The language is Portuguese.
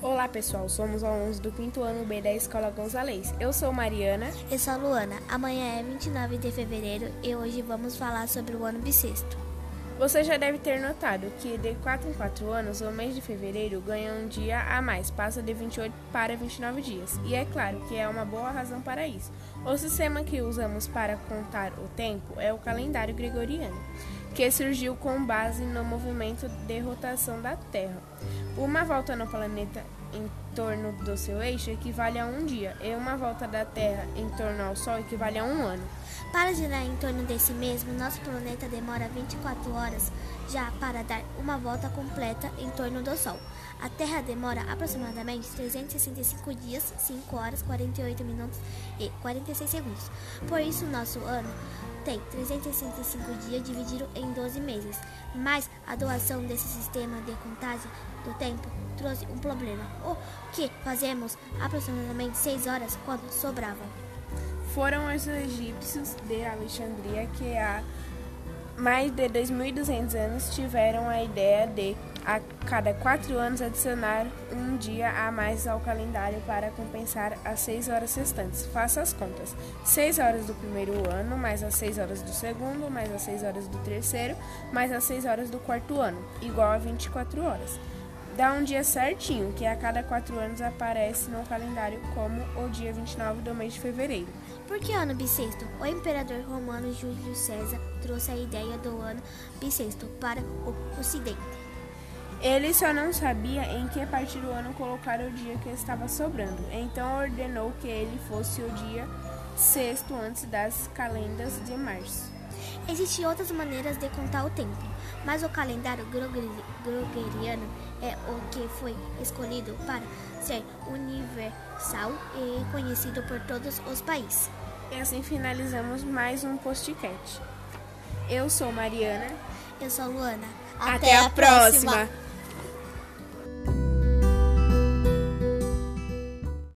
Olá pessoal, somos alunos do quinto ano B da Escola Gonzalez. Eu sou Mariana. Eu sou Luana. Amanhã é 29 de fevereiro e hoje vamos falar sobre o ano bissexto. Você já deve ter notado que de 4 em 4 anos, o mês de fevereiro ganha um dia a mais, passa de 28 para 29 dias. E é claro que é uma boa razão para isso. O sistema que usamos para contar o tempo é o calendário gregoriano, que surgiu com base no movimento de rotação da Terra. Uma volta no planeta em torno do seu eixo equivale a um dia, e uma volta da Terra em torno ao Sol equivale a um ano. Para girar em torno desse mesmo, nosso planeta demora 24 horas já para dar uma volta completa em torno do Sol. A Terra demora aproximadamente 365 dias, 5 horas, 48 minutos e 46 segundos. Por isso, nosso ano tem 365 dias dividido em 12 meses. Mas a doação desse sistema de contagem do tempo trouxe um problema. O que fazemos aproximadamente 6 horas quando sobravam. Foram os egípcios de Alexandria que há mais de 2.200 anos tiveram a ideia de, a cada quatro anos, adicionar um dia a mais ao calendário para compensar as seis horas restantes. Faça as contas: seis horas do primeiro ano, mais as seis horas do segundo, mais as seis horas do terceiro, mais as seis horas do quarto ano, igual a 24 horas. Dá um dia certinho, que a cada quatro anos aparece no calendário como o dia 29 do mês de fevereiro. Por que ano bissexto? O imperador romano Júlio César trouxe a ideia do ano bissexto para o Ocidente. Ele só não sabia em que parte do ano colocar o dia que estava sobrando, então ordenou que ele fosse o dia sexto antes das calendas de março. Existem outras maneiras de contar o tempo, mas o calendário gregoriano é o que foi escolhido para ser universal e conhecido por todos os países. E assim finalizamos mais um postcat. Eu sou Mariana. Eu sou Luana. Até, Até a próxima. próxima.